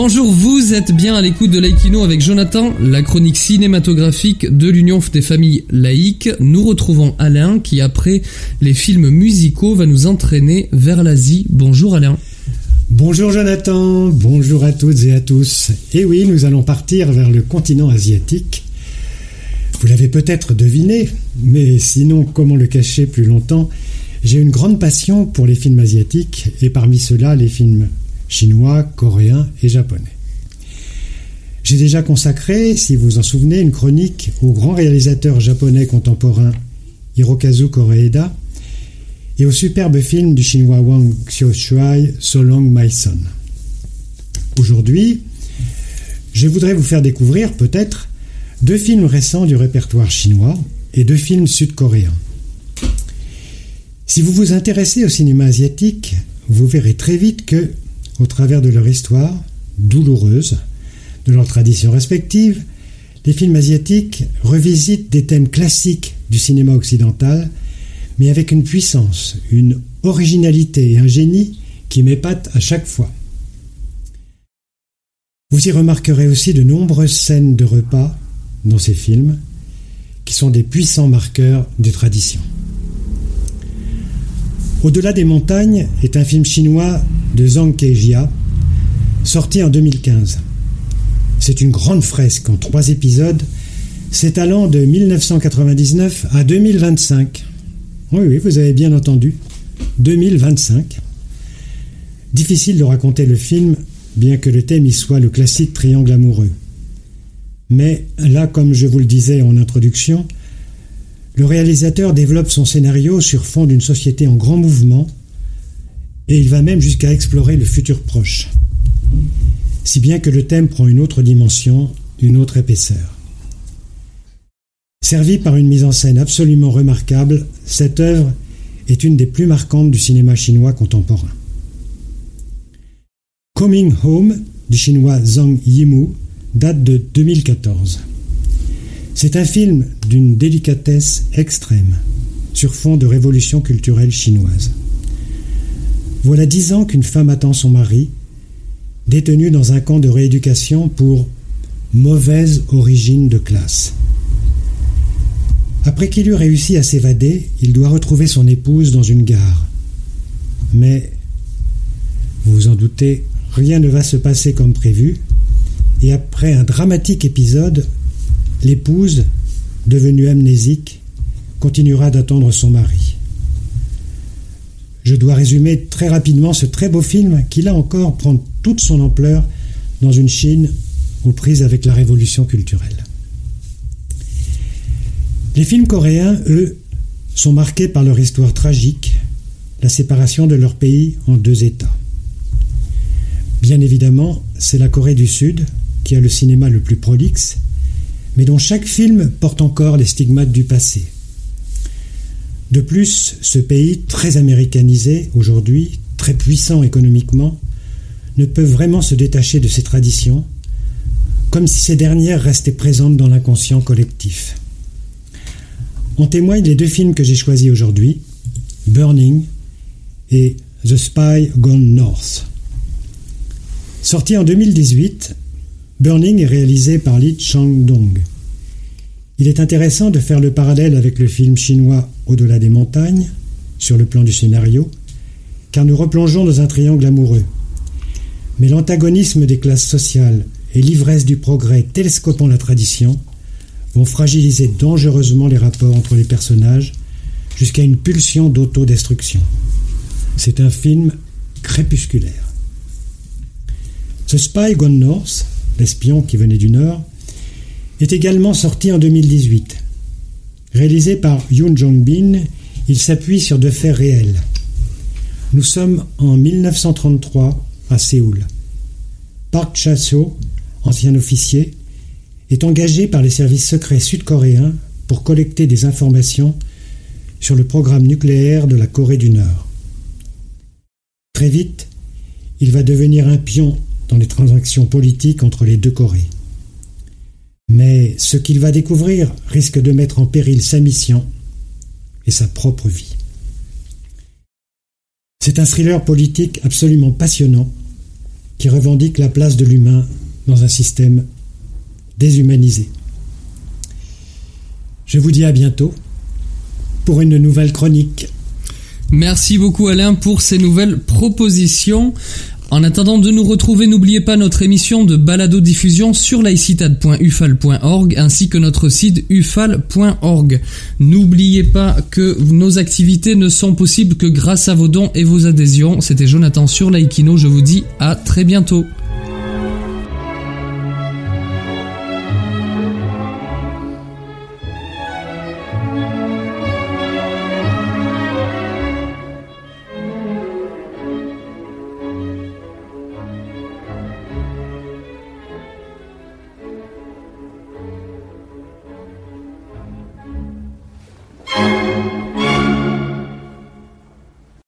Bonjour, vous êtes bien à l'écoute de Laïkino avec Jonathan, la chronique cinématographique de l'Union des familles laïques. Nous retrouvons Alain qui, après les films musicaux, va nous entraîner vers l'Asie. Bonjour Alain. Bonjour Jonathan, bonjour à toutes et à tous. Et oui, nous allons partir vers le continent asiatique. Vous l'avez peut-être deviné, mais sinon, comment le cacher plus longtemps? J'ai une grande passion pour les films asiatiques, et parmi ceux-là, les films chinois, coréens et japonais. J'ai déjà consacré, si vous en souvenez, une chronique au grand réalisateur japonais contemporain Hirokazu Koreeda et au superbe film du chinois Wang Xiaoshuai So Long My Son. Aujourd'hui, je voudrais vous faire découvrir peut-être deux films récents du répertoire chinois et deux films sud-coréens. Si vous vous intéressez au cinéma asiatique, vous verrez très vite que, au travers de leur histoire, douloureuse, de leurs traditions respectives, les films asiatiques revisitent des thèmes classiques du cinéma occidental, mais avec une puissance, une originalité et un génie qui m'épatent à chaque fois. Vous y remarquerez aussi de nombreuses scènes de repas dans ces films, qui sont des puissants marqueurs des traditions. Au-delà des montagnes est un film chinois de Zhang Kejia, sorti en 2015. C'est une grande fresque en trois épisodes, s'étalant de 1999 à 2025. Oui, oui, vous avez bien entendu, 2025. Difficile de raconter le film, bien que le thème y soit le classique triangle amoureux. Mais là, comme je vous le disais en introduction, le réalisateur développe son scénario sur fond d'une société en grand mouvement et il va même jusqu'à explorer le futur proche. Si bien que le thème prend une autre dimension, une autre épaisseur. Servi par une mise en scène absolument remarquable, cette œuvre est une des plus marquantes du cinéma chinois contemporain. Coming Home du chinois Zhang Yimou date de 2014. C'est un film d'une délicatesse extrême, sur fond de révolution culturelle chinoise. Voilà dix ans qu'une femme attend son mari, détenu dans un camp de rééducation pour mauvaise origine de classe. Après qu'il eut réussi à s'évader, il doit retrouver son épouse dans une gare. Mais, vous vous en doutez, rien ne va se passer comme prévu, et après un dramatique épisode, l'épouse, devenue amnésique, continuera d'attendre son mari. Je dois résumer très rapidement ce très beau film qui, là encore, prend toute son ampleur dans une Chine aux prises avec la révolution culturelle. Les films coréens, eux, sont marqués par leur histoire tragique, la séparation de leur pays en deux États. Bien évidemment, c'est la Corée du Sud qui a le cinéma le plus prolixe mais dont chaque film porte encore les stigmates du passé. De plus, ce pays, très américanisé aujourd'hui, très puissant économiquement, ne peut vraiment se détacher de ses traditions, comme si ces dernières restaient présentes dans l'inconscient collectif. En témoignent les deux films que j'ai choisis aujourd'hui, Burning et The Spy Gone North. Sorti en 2018, Burning est réalisé par Li Chang-dong. Il est intéressant de faire le parallèle avec le film chinois Au-delà des montagnes, sur le plan du scénario, car nous replongeons dans un triangle amoureux. Mais l'antagonisme des classes sociales et l'ivresse du progrès télescopant la tradition vont fragiliser dangereusement les rapports entre les personnages jusqu'à une pulsion d'autodestruction. C'est un film crépusculaire. The Spy Gone North l'espion qui venait du Nord, est également sorti en 2018. Réalisé par Yoon Jong-bin, il s'appuie sur deux faits réels. Nous sommes en 1933 à Séoul. Park Cha-seo, ancien officier, est engagé par les services secrets sud-coréens pour collecter des informations sur le programme nucléaire de la Corée du Nord. Très vite, il va devenir un pion dans les transactions politiques entre les deux Corées. Mais ce qu'il va découvrir risque de mettre en péril sa mission et sa propre vie. C'est un thriller politique absolument passionnant qui revendique la place de l'humain dans un système déshumanisé. Je vous dis à bientôt pour une nouvelle chronique. Merci beaucoup Alain pour ces nouvelles propositions. En attendant de nous retrouver, n'oubliez pas notre émission de balado diffusion sur laïcitad.ufal.org ainsi que notre site ufal.org. N'oubliez pas que nos activités ne sont possibles que grâce à vos dons et vos adhésions. C'était Jonathan sur Laïkino, je vous dis à très bientôt.